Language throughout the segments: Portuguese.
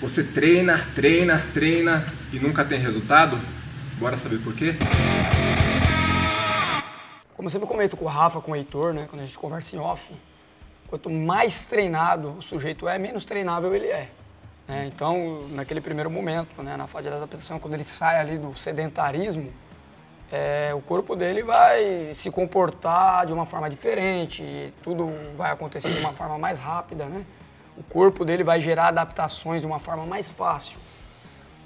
Você treina, treina, treina e nunca tem resultado? Bora saber por quê? Como eu sempre comento com o Rafa, com o Heitor, né, quando a gente conversa em off, quanto mais treinado o sujeito é, menos treinável ele é. Né? Então, naquele primeiro momento, né, na fase de adaptação, quando ele sai ali do sedentarismo, é, o corpo dele vai se comportar de uma forma diferente, tudo vai acontecer de uma forma mais rápida, né? O corpo dele vai gerar adaptações de uma forma mais fácil.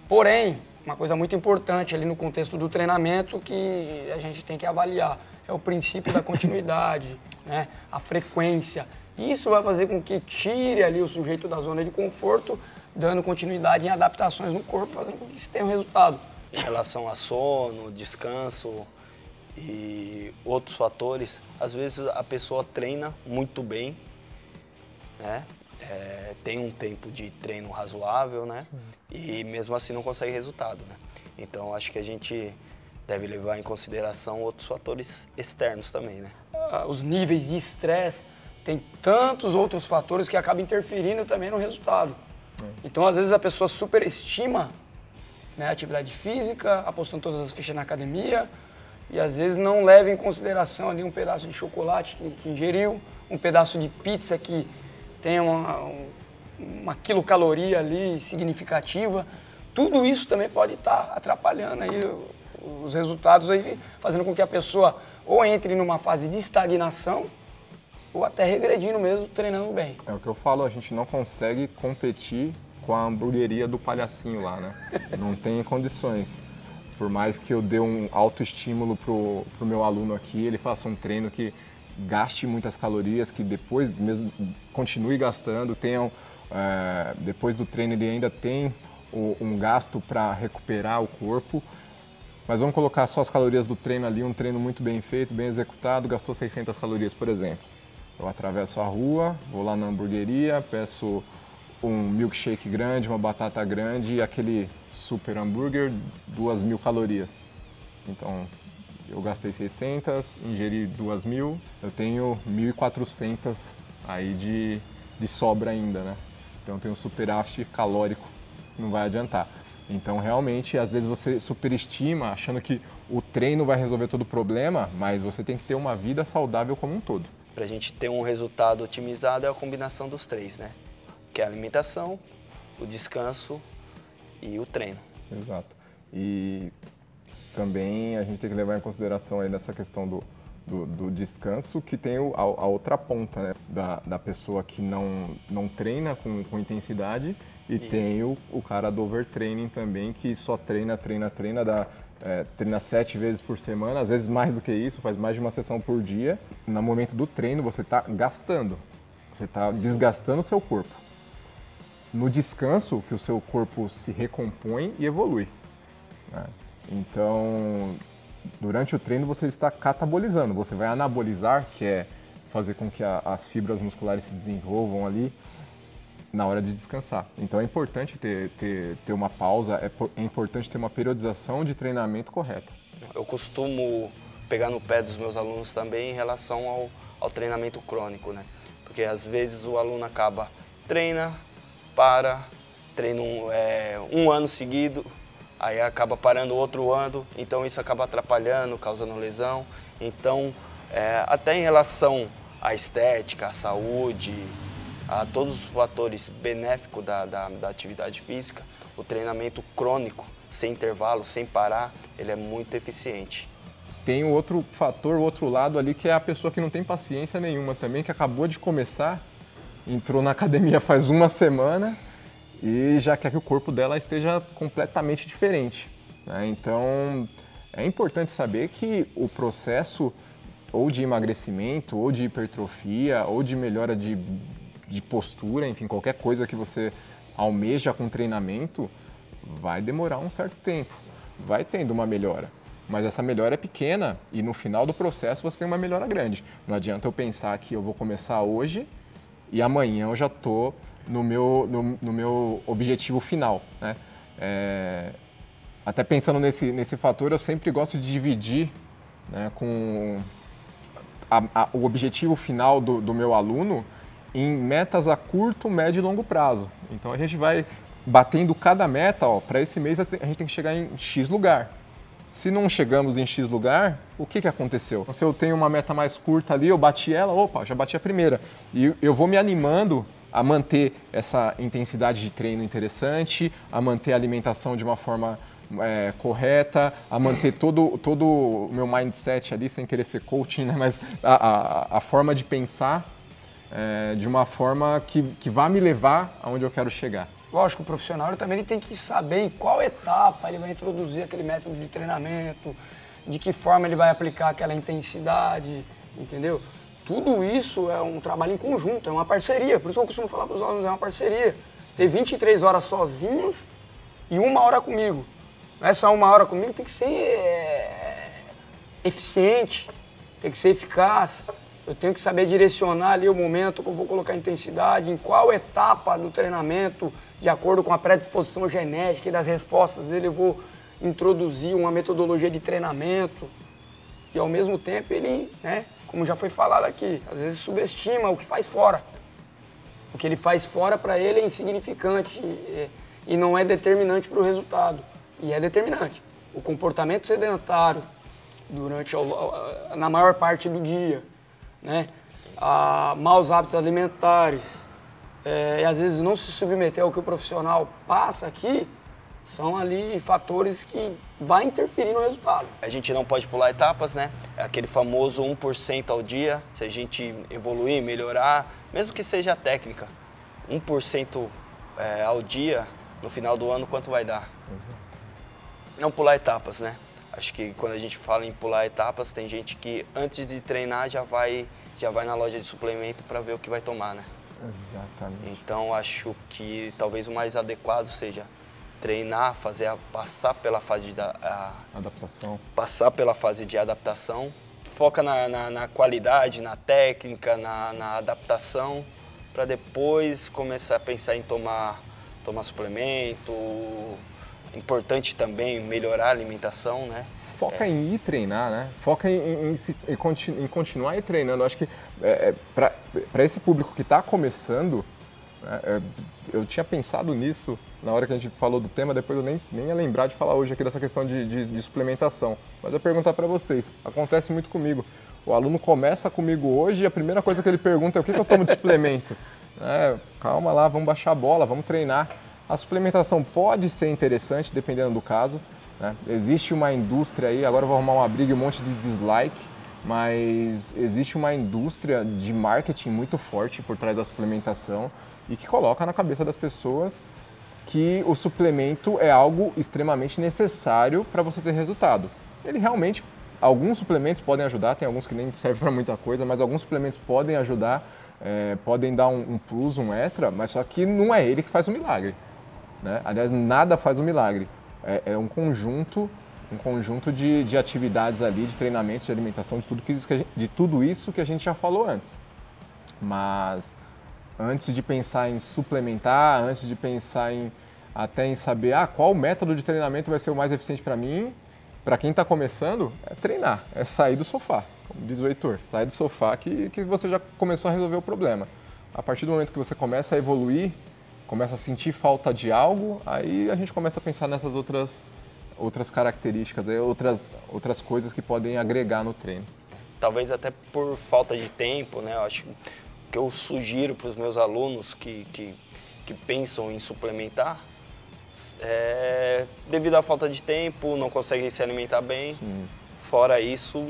Porém, uma coisa muito importante ali no contexto do treinamento que a gente tem que avaliar é o princípio da continuidade, né? a frequência. Isso vai fazer com que tire ali o sujeito da zona de conforto, dando continuidade em adaptações no corpo, fazendo com que se tenha um resultado. Em relação a sono, descanso e outros fatores, às vezes a pessoa treina muito bem, né? É, tem um tempo de treino razoável, né? Sim. E mesmo assim não consegue resultado, né? Então acho que a gente deve levar em consideração outros fatores externos também, né? Ah, os níveis de estresse, tem tantos outros fatores que acabam interferindo também no resultado. É. Então, às vezes, a pessoa superestima né, a atividade física, apostando todas as fichas na academia, e às vezes não leva em consideração ali um pedaço de chocolate que, que ingeriu, um pedaço de pizza que tem uma, uma quilocaloria ali significativa. Tudo isso também pode estar atrapalhando aí os resultados aí, fazendo com que a pessoa ou entre numa fase de estagnação ou até regredindo mesmo, treinando bem. É o que eu falo, a gente não consegue competir com a hamburgueria do palhacinho lá, né? Não tem condições. Por mais que eu dê um autoestímulo pro, pro meu aluno aqui, ele faça um treino que gaste muitas calorias, que depois mesmo continue gastando, tenham, é, depois do treino ele ainda tem o, um gasto para recuperar o corpo. Mas vamos colocar só as calorias do treino ali, um treino muito bem feito, bem executado, gastou 600 calorias, por exemplo. Eu atravesso a rua, vou lá na hamburgueria, peço um milkshake grande, uma batata grande e aquele super hambúrguer, duas mil calorias. Então, eu gastei 600, ingeri duas mil, eu tenho 1.400 aí de, de sobra ainda, né? Então, tenho um superávit calórico, não vai adiantar. Então, realmente, às vezes você superestima, achando que o treino vai resolver todo o problema, mas você tem que ter uma vida saudável como um todo. Para a gente ter um resultado otimizado é a combinação dos três, né? Que é a alimentação, o descanso e o treino. Exato. E também a gente tem que levar em consideração aí nessa questão do, do, do descanso, que tem o, a, a, outra ponta, né? Da, da pessoa que não, não treina com, com intensidade e, e, tem o, o cara do overtraining também, que só treina, treina, treina, dá, é, treina sete vezes por semana, às vezes mais do que isso, faz mais de uma sessão por dia. No momento do treino, você está gastando, você está desgastando o seu corpo. No descanso, que o seu corpo se recompõe e evolui. Né? Então, durante o treino, você está catabolizando, você vai anabolizar, que é fazer com que a, as fibras musculares se desenvolvam ali na hora de descansar. Então é importante ter, ter, ter uma pausa, é, é importante ter uma periodização de treinamento correta. Eu costumo pegar no pé dos meus alunos também em relação ao, ao treinamento crônico, né? Porque às vezes o aluno acaba, treina, para, treina um, é, um ano seguido, aí acaba parando outro ano, então isso acaba atrapalhando, causando lesão. Então, é, até em relação à estética, à saúde, a todos os fatores benéficos da, da, da, atividade física, o treinamento crônico, sem intervalo, sem parar, ele é muito eficiente. Tem o outro fator, o outro lado ali, que é a pessoa que não tem paciência nenhuma também, que acabou de começar, entrou na academia faz uma semana e já quer que o corpo dela esteja completamente diferente. Né? Então, é importante saber que o processo ou de emagrecimento, ou de hipertrofia, ou de melhora de de postura, enfim, qualquer coisa que você almeja com treinamento, vai demorar um certo tempo. Vai tendo uma melhora. Mas essa melhora é pequena e no final do processo você tem uma melhora grande. Não adianta eu pensar que eu vou começar hoje e amanhã eu já estou no meu, no, no, meu objetivo final. Né? É, até pensando nesse, nesse fator, eu sempre gosto de dividir né, com a, a, o objetivo final do, do meu aluno em metas a curto, médio e longo prazo. Então a gente vai batendo cada meta, para esse mês a gente tem que chegar em X lugar. Se não chegamos em X lugar, o que, que aconteceu? Se eu tenho uma meta mais curta ali, eu bati ela, opa, já bati a primeira. E eu vou me animando a manter essa intensidade de treino interessante, a manter a alimentação de uma forma é, correta, a manter todo, todo o meu mindset ali, sem querer ser coaching, né? mas a, a, a forma de pensar é, de uma forma que, que vá me levar aonde eu quero chegar. Lógico, o profissional também ele tem que saber em qual etapa ele vai introduzir aquele método de treinamento, de que forma ele vai aplicar aquela intensidade, entendeu? Tudo isso é um trabalho em conjunto, é uma parceria. Por isso eu costumo falar para os alunos, é uma parceria. Ter 23 horas sozinhos e uma hora comigo. Essa uma hora comigo tem que ser é, eficiente, tem que ser eficaz. Eu tenho que saber direcionar ali o momento que eu vou colocar intensidade, em qual etapa do treinamento, de acordo com a predisposição genética e das respostas dele, eu vou introduzir uma metodologia de treinamento. E ao mesmo tempo ele, né, como já foi falado aqui, às vezes subestima o que faz fora. O que ele faz fora para ele é insignificante e, e não é determinante para o resultado. E é determinante. O comportamento sedentário durante na maior parte do dia, né? A, maus hábitos alimentares, é, e às vezes não se submeter ao que o profissional passa aqui, são ali fatores que vai interferir no resultado. A gente não pode pular etapas, né? É aquele famoso 1% ao dia, se a gente evoluir, melhorar, mesmo que seja a técnica, 1% é, ao dia, no final do ano, quanto vai dar? Não pular etapas, né? Acho que quando a gente fala em pular etapas, tem gente que antes de treinar já vai, já vai na loja de suplemento para ver o que vai tomar, né? Exatamente. Então acho que talvez o mais adequado seja treinar, fazer a, passar pela fase de a, adaptação, passar pela fase de adaptação, foca na, na, na qualidade, na técnica, na, na adaptação, para depois começar a pensar em tomar tomar suplemento. Importante também melhorar a alimentação, né? Foca é. em ir treinar, né? Foca em, em, em, em continuar ir treinando. acho que é, é para esse público que está começando, eu tinha pensado nisso na hora que a gente falou do tema, depois eu nem, nem ia lembrar de falar hoje aqui dessa questão de, de, de suplementação. Mas eu perguntar para vocês, acontece muito comigo. O aluno começa comigo hoje e a primeira coisa que ele pergunta é o que, que eu tomo de suplemento? É, calma lá, vamos baixar a bola, vamos treinar. A suplementação pode ser interessante, dependendo do caso. Né? Existe uma indústria aí, agora eu vou arrumar uma briga e um monte de dislike, mas existe uma indústria de marketing muito forte por trás da suplementação e que coloca na cabeça das pessoas que o suplemento é algo extremamente necessário para você ter resultado. Ele realmente, alguns suplementos podem ajudar, tem alguns que nem servem para muita coisa, mas alguns suplementos podem ajudar, é, podem dar um, um, plus, um extra, mas só que não é ele que faz o milagre. Né? Aliás, nada faz o milagre. É, é um conjunto um conjunto de, de atividades ali, de treinamentos, de alimentação, de tudo, que, de tudo isso que a gente já falou antes. Mas antes de pensar em suplementar, antes de pensar em até em saber ah, qual método de treinamento vai ser o mais eficiente para mim, para quem está começando, é treinar, é sair do sofá, como diz o Heitor, sai do sofá que, que você já começou a resolver o problema. A partir do momento que você começa a evoluir, começa a sentir falta de algo, aí a gente começa a pensar nessas outras, outras características, outras, outras coisas que podem agregar no treino. Talvez até por falta de tempo, né? Eu acho que eu sugiro para os meus alunos que, que, que pensam em suplementar, é, devido à falta de tempo, não conseguem se alimentar bem. Sim. Fora isso,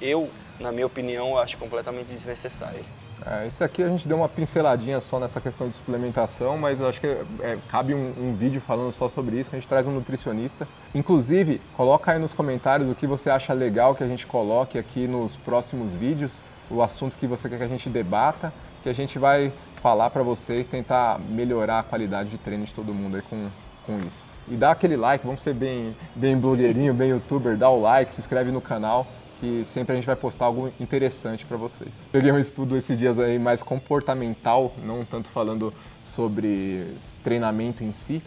eu, na minha opinião, acho completamente desnecessário. É, esse aqui a gente deu uma pinceladinha só nessa questão de suplementação, mas eu acho que é, cabe um, um, vídeo falando só sobre isso. A gente traz um nutricionista. Inclusive, coloca aí nos comentários o que você acha legal que a gente coloque aqui nos próximos vídeos, o assunto que você quer que a gente debata, que a gente vai falar para vocês, tentar melhorar a qualidade de treino de todo mundo aí com, com isso. E dá aquele like, vamos ser bem, bem blogueirinho, bem youtuber, dá o like, se inscreve no canal, que sempre a gente vai postar algo interessante para vocês. Peguei um estudo esses dias aí mais comportamental, não tanto falando sobre treinamento em si,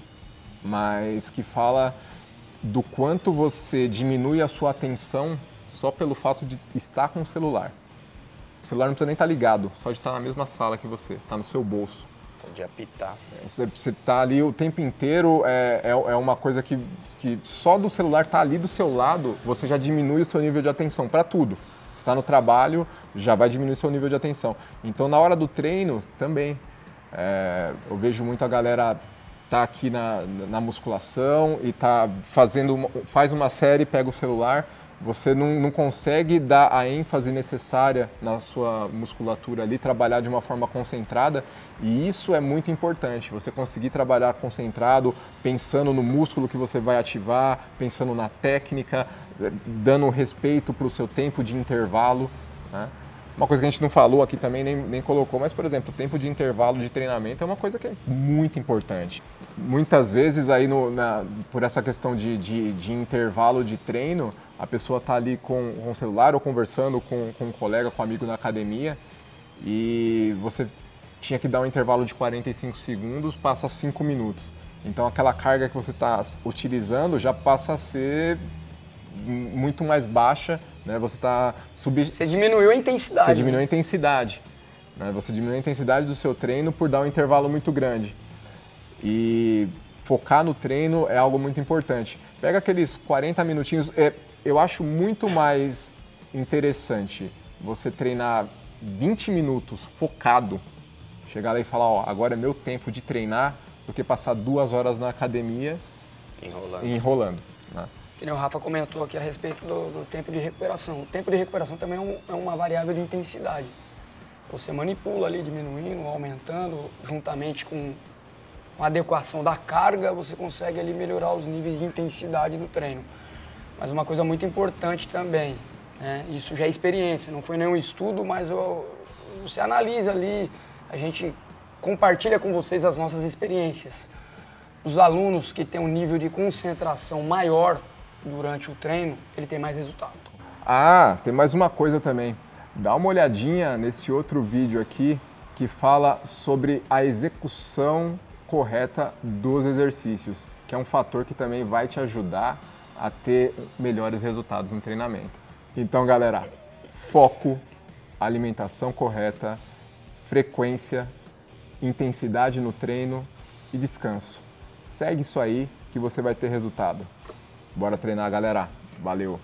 mas que fala do quanto você diminui a sua atenção só pelo fato de estar com o celular. O celular não precisa nem estar tá ligado, só de estar tá na mesma sala que você, está no seu bolso. De apitar. Você, você tá ali o tempo inteiro, é, é, é uma coisa que, que só do celular tá ali do seu lado, você já diminui o seu nível de atenção para tudo. Você está no trabalho, já vai diminuir o seu nível de atenção. Então, na hora do treino, também. É, eu vejo muito a galera tá aqui na, na musculação e tá fazendo faz uma série, pega o celular, você não, não, consegue dar a ênfase necessária na sua musculatura ali, trabalhar de uma forma concentrada, e isso é muito importante. Você conseguir trabalhar concentrado, pensando no músculo que você vai ativar, pensando na técnica, dando respeito para o seu tempo de intervalo. Né? Uma coisa que a gente não falou aqui também, nem, nem colocou, mas, por exemplo, o tempo de intervalo de treinamento é uma coisa que é muito importante. Muitas vezes, aí no, na, por essa questão de, de, de, intervalo de treino, a pessoa está ali com, com o celular ou conversando com, com um colega, com um amigo na academia, e você tinha que dar um intervalo de 45 segundos, passa 5 minutos. Então, aquela carga que você está utilizando já passa a ser muito mais baixa, né? Você está sub... Você diminuiu a intensidade. Você diminuiu a intensidade. Né? Você diminuiu a intensidade do seu treino por dar um intervalo muito grande. E focar no treino é algo muito importante. Pega aqueles 40 minutinhos. É, eu acho muito mais interessante você treinar 20 minutos focado, chegar lá e falar, ó, agora é meu tempo de treinar, do que passar duas horas na academia enrolando. enrolando né? Que o Rafa comentou aqui a respeito do, do, tempo de recuperação. O tempo de recuperação também é, um, é, uma variável de intensidade. Você manipula ali, diminuindo, aumentando, juntamente com, com a adequação da carga, você consegue ali melhorar os níveis de intensidade do treino. Mas uma coisa muito importante também, né? isso já é experiência, não foi nenhum estudo, mas eu, você analisa ali, a gente compartilha com vocês as nossas experiências. Os alunos que têm um nível de concentração maior durante o treino, ele tem mais resultado. Ah, tem mais uma coisa também. Dá uma olhadinha nesse outro vídeo aqui que fala sobre a execução correta dos exercícios, que é um fator que também vai te ajudar a ter melhores resultados no treinamento. Então, galera, foco, alimentação correta, frequência, intensidade no treino e descanso. Segue isso aí que você vai ter resultado. Bora treinar, galera. Valeu!